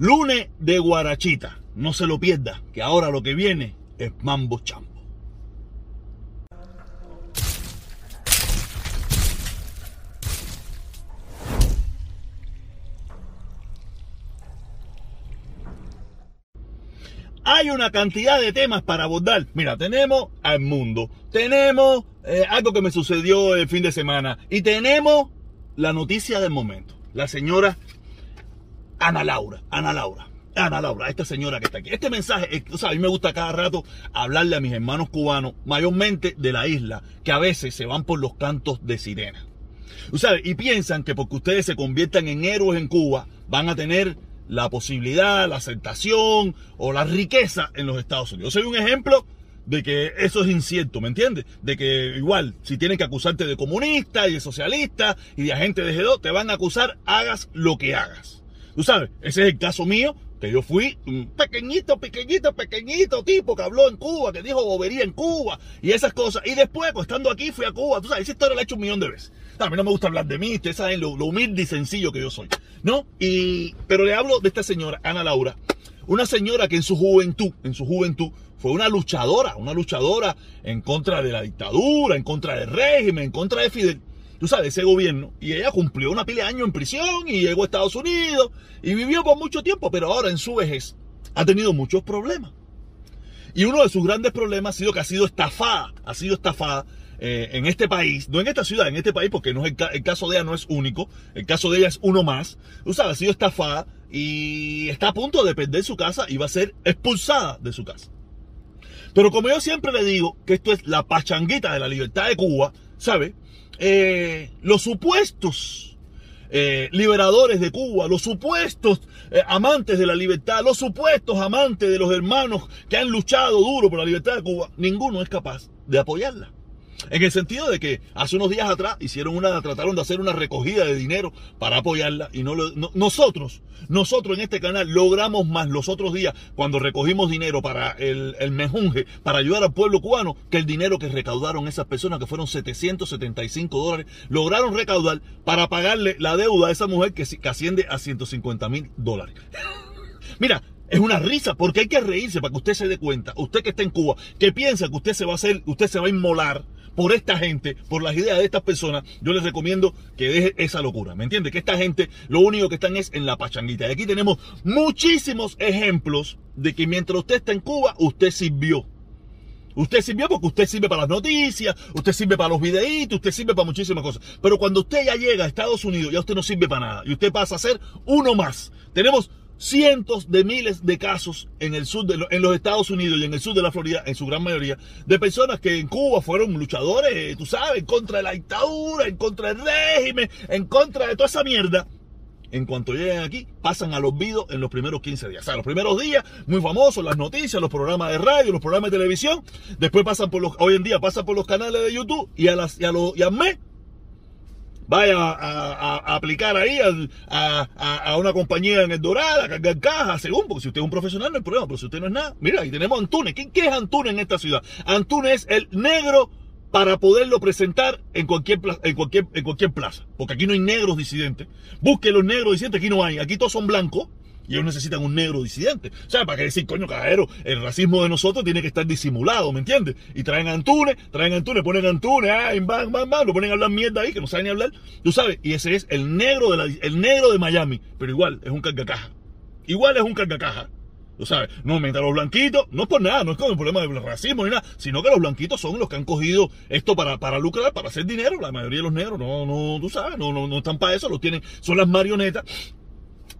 Lunes de Guarachita. No se lo pierda, que ahora lo que viene es Mambo Chambo. Hay una cantidad de temas para abordar. Mira, tenemos al mundo, tenemos eh, algo que me sucedió el fin de semana y tenemos la noticia del momento. La señora Ana Laura, Ana Laura. Ana Laura, esta señora que está aquí. Este mensaje, eh, o sea, a mí me gusta cada rato hablarle a mis hermanos cubanos, mayormente de la isla, que a veces se van por los cantos de sirena. Y piensan que porque ustedes se conviertan en héroes en Cuba, van a tener la posibilidad, la aceptación o la riqueza en los Estados Unidos. Yo soy un ejemplo de que eso es incierto, ¿me entiendes? De que igual, si tienen que acusarte de comunista y de socialista y de agente de G2, te van a acusar, hagas lo que hagas. Tú sabes, ese es el caso mío, que yo fui un pequeñito, pequeñito, pequeñito tipo que habló en Cuba, que dijo bobería en Cuba y esas cosas. Y después, pues estando aquí, fui a Cuba. Tú sabes, esa historia la he hecho un millón de veces. A mí no me gusta hablar de mí, ustedes saben lo, humilde y sencillo que yo soy, ¿no? Y, pero le hablo de esta señora, Ana Laura, una señora que en su juventud, en su juventud, fue una luchadora, una luchadora en contra de la dictadura, en contra del régimen, en contra de Fidel tú sabes, ese gobierno. Y ella cumplió una pila de años en prisión y llegó a Estados Unidos y vivió por mucho tiempo, pero ahora en su vejez ha tenido muchos problemas. Y uno de sus grandes problemas ha sido que ha sido estafada, ha sido estafada eh, en este país, no en esta ciudad, en este país, porque no es el, caso de ella no es único, el caso de ella es uno más. Tú sabes, ha sido estafada y está a punto de perder su casa y va a ser expulsada de su casa. Pero como yo siempre le digo que esto es la pachanguita de la libertad de Cuba, ¿sabe? Eh, los supuestos eh, liberadores de Cuba, los supuestos eh, amantes de la libertad, los supuestos amantes de los hermanos que han luchado duro por la libertad de Cuba, ninguno es capaz de apoyarla. En el sentido de que hace unos días atrás hicieron una, trataron de hacer una recogida de dinero para apoyarla y no, nosotros, nosotros en este canal logramos más los otros días cuando recogimos dinero para el, el mejunje, para ayudar al pueblo cubano, que el dinero que recaudaron esas personas, que fueron 775 dólares, lograron recaudar para pagarle la deuda a esa mujer que, que asciende a 150 mil dólares. Mira, es una risa, porque hay que reírse para que usted se dé cuenta, usted que está en Cuba, que piensa que usted se va a hacer, usted se va a inmolar por esta gente, por las ideas de estas personas, yo les recomiendo que deje esa locura. ¿Me entiende? Que esta gente lo único que están es en la pachanguita. Y aquí tenemos muchísimos ejemplos de que mientras usted está en Cuba, usted sirvió. Usted sirvió porque usted sirve para las noticias, usted sirve para los videitos, usted sirve para muchísimas cosas. Pero cuando usted ya llega a Estados Unidos, ya usted no sirve para nada. Y usted pasa a ser uno más. Tenemos cientos de miles de casos en el sur de en los Estados Unidos y en el sur de la Florida, en su gran mayoría, de personas que en Cuba fueron luchadores, tú sabes, en contra de la dictadura, en contra del régimen, en contra de toda esa mierda. En cuanto lleguen aquí, pasan al olvido en los primeros 15 días. O sea, los primeros días, muy famosos, las noticias, los programas de radio, los programas de televisión. Después pasan por los, hoy en día pasan por los canales de YouTube y a las, y a los, y a mes vaya a, aplicar ahí a, una compañía en el Dorada, a cargar cajas, según, porque si usted es un profesional no hay problema, pero si usted no es nada, mira, ahí tenemos a Antunes. ¿Qué, es Antunes en esta ciudad? Antunes es el negro para poderlo presentar en cualquier, en, cualquier, en cualquier plaza, porque aquí no hay negros disidentes. Busque los negros disidentes, aquí no hay, aquí todos son blancos y ellos necesitan un negro disidente. O sea, para qué decir, coño, cajero, el racismo de nosotros tiene que estar disimulado, ¿me entiendes? Y traen Antunes, traen Antunes, ponen Antunes, ah, bam, bam, bam, lo ponen a hablar mierda ahí, que no saben ni hablar. Tú sabes, y ese es el negro de, la, el negro de Miami, pero igual es un cargacaja. Igual es un cargacaja. Tú sabes, no, mientras los blanquitos, no es por nada, no es con el problema del racismo ni nada, sino que los blanquitos son los que han cogido esto para, para lucrar, para hacer dinero. La mayoría de los negros, no, no, tú sabes, no, no, no están para eso, los tienen, son las marionetas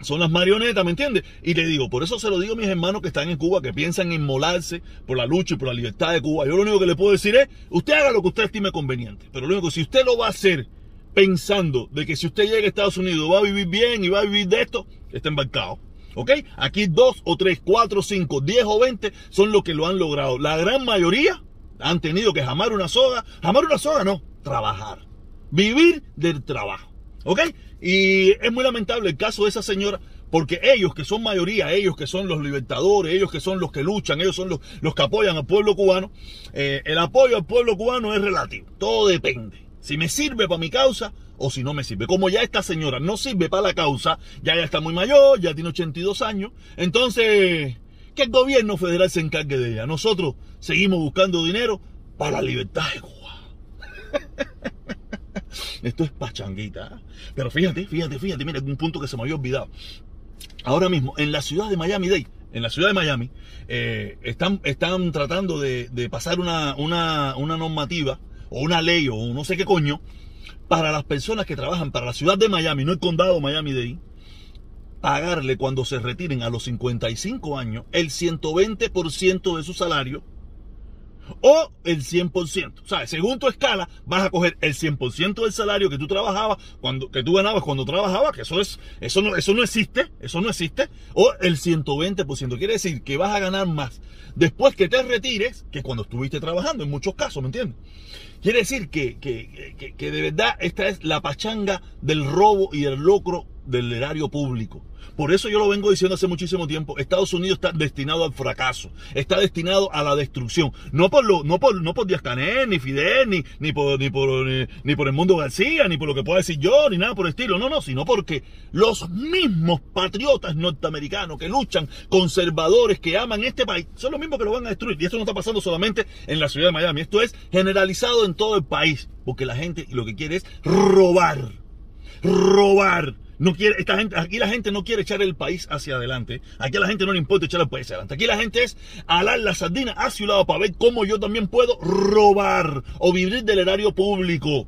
son las marionetas, ¿me entiendes? Y le digo, por eso se lo digo a mis hermanos que están en Cuba, que piensan inmolarse por la lucha y por la libertad de Cuba. Yo lo único que le puedo decir es, usted haga lo que usted estime conveniente. Pero lo único, si usted lo va a hacer pensando de que si usted llega a Estados Unidos va a vivir bien y va a vivir de esto, está embarcado. ¿Ok? Aquí dos o tres, cuatro, cinco, diez o veinte son los que lo han logrado. La gran mayoría han tenido que jamar una soga. Jamar una soga no, trabajar. Vivir del trabajo. ¿Ok? Y es muy lamentable el caso de esa señora, porque ellos que son mayoría, ellos que son los libertadores, ellos que son los que luchan, ellos son los, que apoyan al pueblo cubano, eh, el apoyo al pueblo cubano es relativo, todo depende. Si me sirve para mi causa o si no me sirve. Como ya esta señora no sirve para la causa, ya ya está muy mayor, ya tiene 82 años, entonces que el gobierno federal se encargue de ella. Nosotros seguimos buscando dinero para la libertad de Cuba. Esto es pachanguita. ¿eh? Pero fíjate, fíjate, fíjate, mira, un punto que se me había olvidado. Ahora mismo, en la ciudad de Miami Dade, en la ciudad de Miami, eh, están, están tratando de, pasar una, una, una normativa o una ley o no sé qué coño para las personas que trabajan para la ciudad de Miami, no el condado Miami-Dade, pagarle cuando se retiren a los 55 años el 120% de su salario o el 100%. O sea, según tu escala, vas a coger el 100% del salario que tú trabajabas, cuando, que tú ganabas cuando trabajabas, que eso es, eso no, eso no existe, eso no existe, o el 120%. Quiere decir que vas a ganar más después que te retires que cuando estuviste trabajando, en muchos casos, ¿me entiendes? Quiere decir que, que, que, que de verdad esta es la pachanga del robo y del locro del erario público. Por eso yo lo vengo diciendo hace muchísimo tiempo. Estados Unidos está destinado al fracaso, está destinado a la destrucción. No por lo, no por, no por Díaz ni Fidel, ni, ni por, ni por, ni, por el mundo García, ni por lo que pueda decir yo, ni nada por el estilo. No, no, sino porque los mismos patriotas norteamericanos que luchan, conservadores que aman este país, son los mismos que lo van a destruir. Y esto no está pasando solamente en la ciudad de Miami. Esto es generalizado en todo el país. Porque la gente lo que quiere es robar. Robar no quiere, esta gente, aquí la gente no quiere echar el país hacia adelante. Aquí a la gente no le importa echar el país hacia adelante. Aquí la gente es alar la sardina hacia un lado para ver cómo yo también puedo robar o vivir del erario público.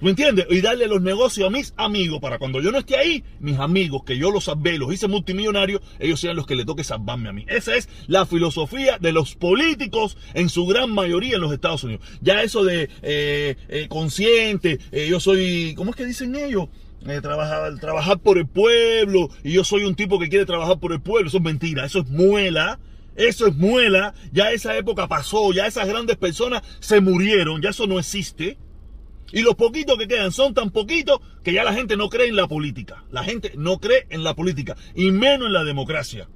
¿Me entiendes? Y darle los negocios a mis amigos para cuando yo no esté ahí, mis amigos, que yo los salvé, los hice multimillonarios, ellos sean los que le toque salvarme a mí. Esa es la filosofía de los políticos en su gran mayoría en los Estados Unidos. Ya eso de eh, eh, consciente, eh, yo soy, ¿cómo es que dicen ellos? Eh, trabajar, trabajar por el pueblo y yo soy un tipo que quiere trabajar por el pueblo. Eso es mentira, eso es muela. Eso es muela. Ya esa época pasó, ya esas grandes personas se murieron, ya eso no existe. Y los poquitos que quedan son tan poquitos que ya la gente no cree en la política. La gente no cree en la política y menos en la democracia.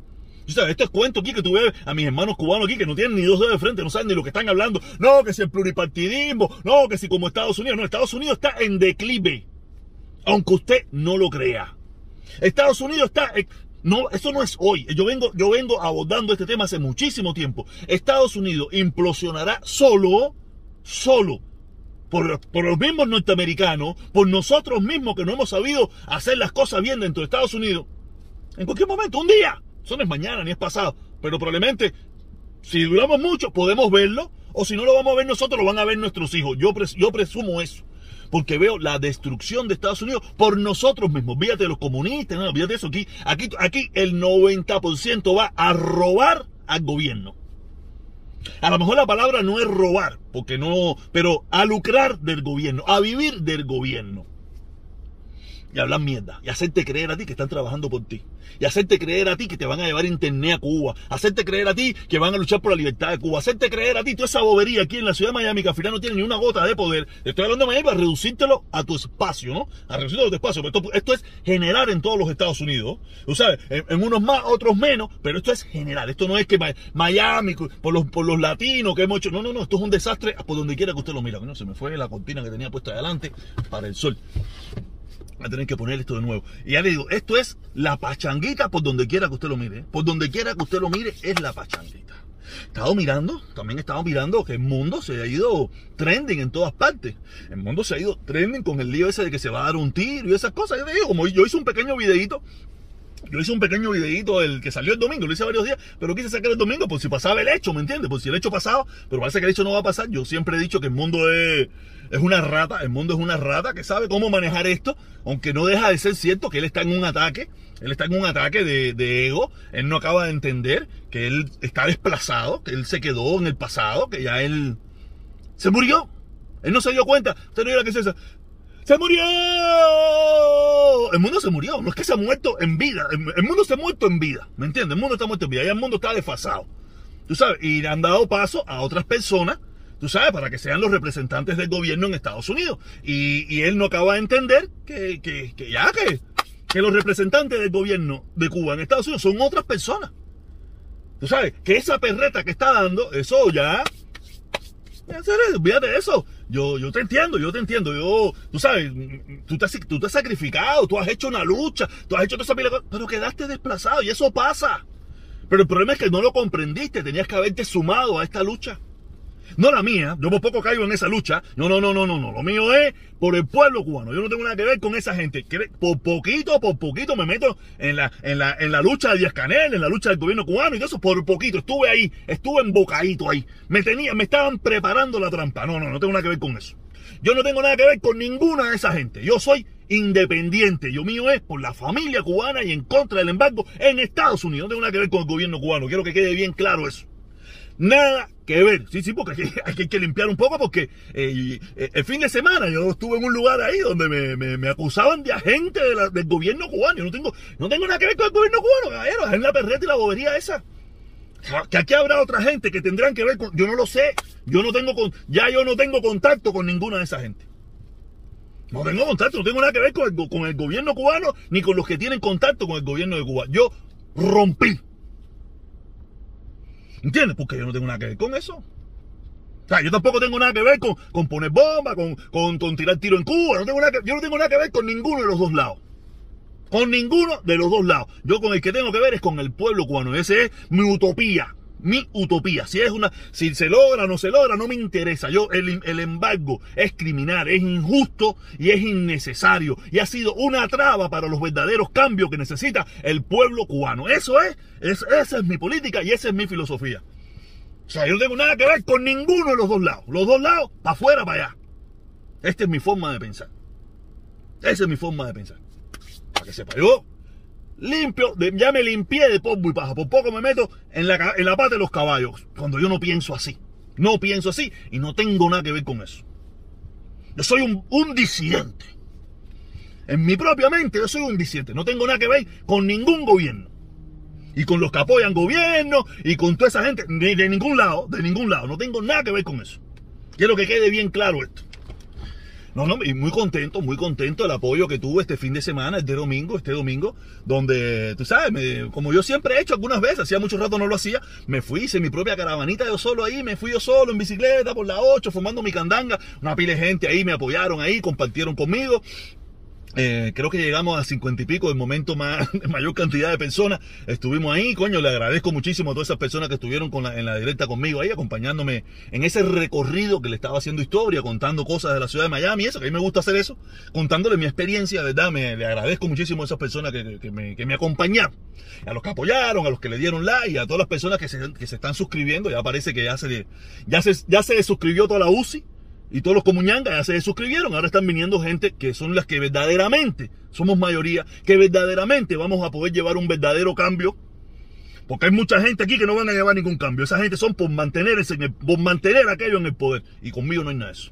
Sabes, esto es cuento aquí que tú ves a mis hermanos cubanos aquí que no tienen ni dos dedos de frente, no saben ni lo que están hablando. No, que si el pluripartidismo, no, que si como Estados Unidos. No, Estados Unidos está en declive aunque usted no lo crea. Estados Unidos está no, eso no es hoy. Yo vengo, yo vengo abordando este tema hace muchísimo tiempo. Estados Unidos implosionará solo, solo, por, por, los mismos norteamericanos, por nosotros mismos que no hemos sabido hacer las cosas bien dentro de Estados Unidos. En cualquier momento, un día. Eso no es mañana ni es pasado. Pero probablemente, si duramos mucho, podemos verlo. O si no lo vamos a ver nosotros, lo van a ver nuestros hijos. Yo, yo presumo eso porque veo la destrucción de Estados Unidos por nosotros mismos. Fíjate los comunistas, no, fíjate eso aquí. Aquí, aquí el 90% va a robar al gobierno. A lo mejor la palabra no es robar, porque no, pero a lucrar del gobierno, a vivir del gobierno y hablan mierda y hacerte creer a ti que están trabajando por ti y hacerte creer a ti que te van a llevar internet a Cuba, hacerte creer a ti que van a luchar por la libertad de Cuba, hacerte creer a ti toda esa bobería aquí en la ciudad de Miami que al final no tiene ni una gota de poder. Estoy hablando de Miami para reducírtelo a tu espacio, ¿no? A reducirlo a tu espacio. Esto, esto, es generar en todos los Estados Unidos. Tú sabes, en, unos más, otros menos, pero esto es general. Esto no es que Miami, por los, por los latinos que hemos hecho. No, no, no. Esto es un desastre por donde quiera que usted lo mira. No, se me fue la cortina que tenía puesta adelante para el sol a tener que poner esto de nuevo. Y ya le digo, esto es la pachanguita por donde quiera que usted lo mire. ¿eh? Por donde quiera que usted lo mire, es la pachanguita. He estado mirando, también he estado mirando que el mundo se ha ido trending en todas partes. El mundo se ha ido trending con el lío ese de que se va a dar un tiro y esas cosas. Yo digo, como yo hice un pequeño videito yo hice un pequeño videito el que salió el domingo, lo hice varios días, pero quise sacar el domingo por si pasaba el hecho, ¿me entiendes? Por si el hecho pasaba, pero parece que el hecho no va a pasar. Yo siempre he dicho que el mundo es, es una rata, el mundo es una rata que sabe cómo manejar esto, aunque no deja de ser cierto que él está en un ataque, él está en un ataque de, ego, él no acaba de entender que él está desplazado, que él se quedó en el pasado, que ya él se murió. Él no se dio cuenta. Usted no era que es esa. ¡Se murió! El mundo se murió, no es que se ha muerto en vida. El mundo se ha muerto en vida, ¿me entiendes? El mundo está muerto en vida, ya el mundo está desfasado. Tú sabes, y han dado paso a otras personas, tú sabes, para que sean los representantes del gobierno en Estados Unidos. Y, él no acaba de entender que, ya que, que los representantes del gobierno de Cuba en Estados Unidos son otras personas. Tú sabes, que esa perreta que está dando, eso ya. Olvídate de eso. Yo, yo te entiendo, yo te entiendo. Yo, tú sabes, tú te, tú te has sacrificado, tú has hecho una lucha, tú has hecho toda esa pila pero quedaste desplazado y eso pasa. Pero el problema es que no lo comprendiste, tenías que haberte sumado a esta lucha. No la mía, yo por poco caigo en esa lucha. No, no, no, no, no, no. Lo mío es por el pueblo cubano. Yo no tengo nada que ver con esa gente. Por poquito, por poquito me meto en la, en la, en la lucha de Díaz Canel, en la lucha del gobierno cubano y todo eso. Por poquito. Estuve ahí, estuve embocadito ahí. Me tenía, me estaban preparando la trampa. No, no, no tengo nada que ver con eso. Yo no tengo nada que ver con ninguna de esa gente. Yo soy independiente. Yo mío es por la familia cubana y en contra del embargo en Estados Unidos. No tengo nada que ver con el gobierno cubano. Quiero que quede bien claro eso. Nada que ver. Sí, sí, porque hay que, limpiar un poco porque eh, eh, el fin de semana yo estuve en un lugar ahí donde me, acusaban de agente del gobierno cubano. Yo no tengo, no tengo nada que ver con el gobierno cubano, caballero. Es la perreta y la bobería esa. Que aquí habrá otra gente que tendrán que ver con. Yo no lo sé. Yo no tengo ya yo no tengo contacto con ninguna de esa gente. No tengo contacto, no tengo nada que ver con con el gobierno cubano ni con los que tienen contacto con el gobierno de Cuba. Yo rompí ¿Entiendes? Porque yo no tengo nada que ver con eso. O sea, yo tampoco tengo nada que ver con, con poner bomba, con, con, tirar tiro en Cuba. No tengo nada yo no tengo nada que ver con ninguno de los dos lados. Con ninguno de los dos lados. Yo con el que tengo que ver es con el pueblo cubano. Ese es mi utopía mi utopía. Si es una, si se logra o no se logra, no me interesa. Yo, el, el, embargo es criminal, es injusto y es innecesario. Y ha sido una traba para los verdaderos cambios que necesita el pueblo cubano. Eso es, esa es mi política y esa es mi filosofía. O sea, yo no tengo nada que ver con ninguno de los dos lados. Los dos lados, para afuera, para allá. Esta es mi forma de pensar. Esa es mi forma de pensar. Para que sepa yo limpio, ya me limpié de polvo y paja. Por poco me meto en la, en la pata de los caballos. Cuando yo no pienso así. No pienso así y no tengo nada que ver con eso. Yo soy un, disidente. En mi propia mente yo soy un disidente. No tengo nada que ver con ningún gobierno. Y con los que apoyan gobierno y con toda esa gente. De, de ningún lado, de ningún lado. No tengo nada que ver con eso. Quiero que quede bien claro esto. No, no, y muy contento, muy contento del apoyo que tuvo este fin de semana, este domingo, este domingo, donde, tú sabes, como yo siempre he hecho algunas veces, hacía mucho rato no lo hacía, me fui, hice mi propia caravanita yo solo ahí, me fui yo solo en bicicleta por la 8, fumando mi candanga, una pila de gente ahí me apoyaron ahí, compartieron conmigo, eh, creo que llegamos a cincuenta y pico, el momento más, mayor cantidad de personas. Estuvimos ahí, coño, le agradezco muchísimo a todas esas personas que estuvieron con en la directa conmigo ahí, acompañándome en ese recorrido que le estaba haciendo historia, contando cosas de la ciudad de Miami, eso, que a mí me gusta hacer eso, contándole mi experiencia, ¿verdad? Me, le agradezco muchísimo a esas personas que, me, que me acompañaron, a los que apoyaron, a los que le dieron like, a todas las personas que se, que se están suscribiendo, ya parece que ya se, ya se, ya se suscribió toda la UCI y todos los comuñangas ya se suscribieron. Ahora están viniendo gente que son las que verdaderamente, somos mayoría, que verdaderamente vamos a poder llevar un verdadero cambio. Porque hay mucha gente aquí que no van a llevar ningún cambio. Esa gente son por mantener, ese, por mantener aquello en el poder. Y conmigo no hay nada de eso.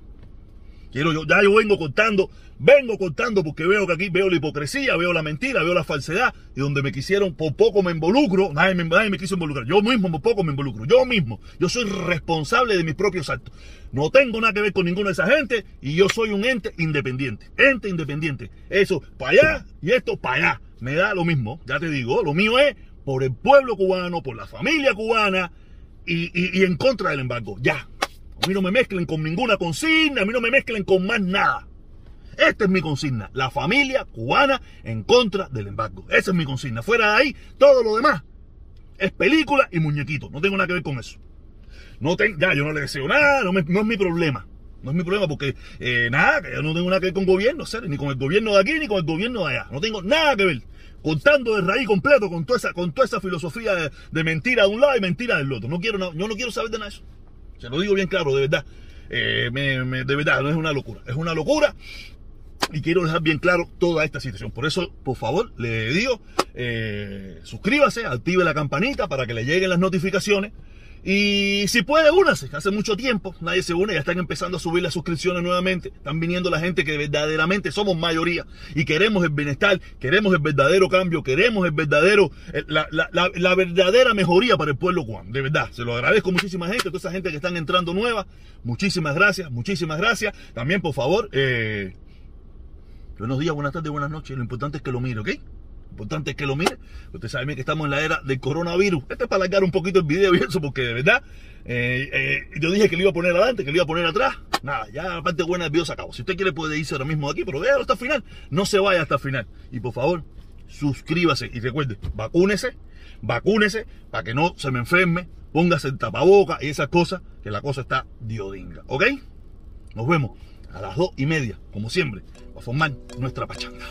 Quiero yo, ya yo vengo contando, vengo contando porque veo que aquí veo la hipocresía, veo la mentira, veo la falsedad, y donde me quisieron, por poco me involucro, nadie me, nadie me quiso involucrar, yo mismo por poco me involucro, yo mismo, yo soy responsable de mis propios actos. No tengo nada que ver con ninguna de esa gente, y yo soy un ente independiente, ente independiente. Eso, para allá, y esto para allá. Me da lo mismo, ya te digo, lo mío es por el pueblo cubano, por la familia cubana, y, y en contra del embargo, ya, a mí no me mezclen con ninguna consigna, a mí no me mezclen con más nada. Esta es mi consigna, la familia cubana en contra del embargo. Esa es mi consigna. Fuera de ahí, todo lo demás es película y muñequito. No tengo nada que ver con eso. No ya, yo no le deseo nada, no, es mi problema. No es mi problema porque, eh, nada, que yo no tengo nada que ver con gobierno, ni con el gobierno de aquí ni con el gobierno de allá. No tengo nada que ver. Contando de raíz completo con toda esa, con toda esa filosofía de, mentira de un lado y mentira del otro. No quiero, yo no quiero saber de nada de eso. Se lo digo bien claro, de verdad. Eh, de verdad, no es una locura. Es una locura. Y quiero dejar bien claro toda esta situación. Por eso, por favor, le digo, eh, suscríbase, active la campanita para que le lleguen las notificaciones. Y si puede, únase. Hace mucho tiempo nadie se une, ya están empezando a subir las suscripciones nuevamente. Están viniendo la gente que verdaderamente somos mayoría y queremos el bienestar, queremos el verdadero cambio, queremos el verdadero, la, la, verdadera mejoría para el pueblo cubano. De verdad, se lo agradezco muchísima gente, toda esa gente que están entrando nueva. Muchísimas gracias, muchísimas gracias. También, por favor, eh, buenos días, buenas tardes, buenas noches. Lo importante es que lo mire, ¿ok? Importante es que lo mire. Usted sabe que estamos en la era del coronavirus. Este es para alargar un poquito el video y porque de verdad, eh, eh, yo dije que lo iba a poner adelante, que lo iba a poner atrás. Nada, ya la parte buena del video se acabó. Si usted quiere puede irse ahora mismo de aquí, pero véalo hasta el final. No se vaya hasta el final. Y por favor, suscríbase y recuerde, vacúnese, vacúnese para que no se me enferme, póngase el tapaboca y esas cosas, que la cosa está diodinga. ¿Ok? Nos vemos a las dos y media, como siempre, para formar nuestra pachanga.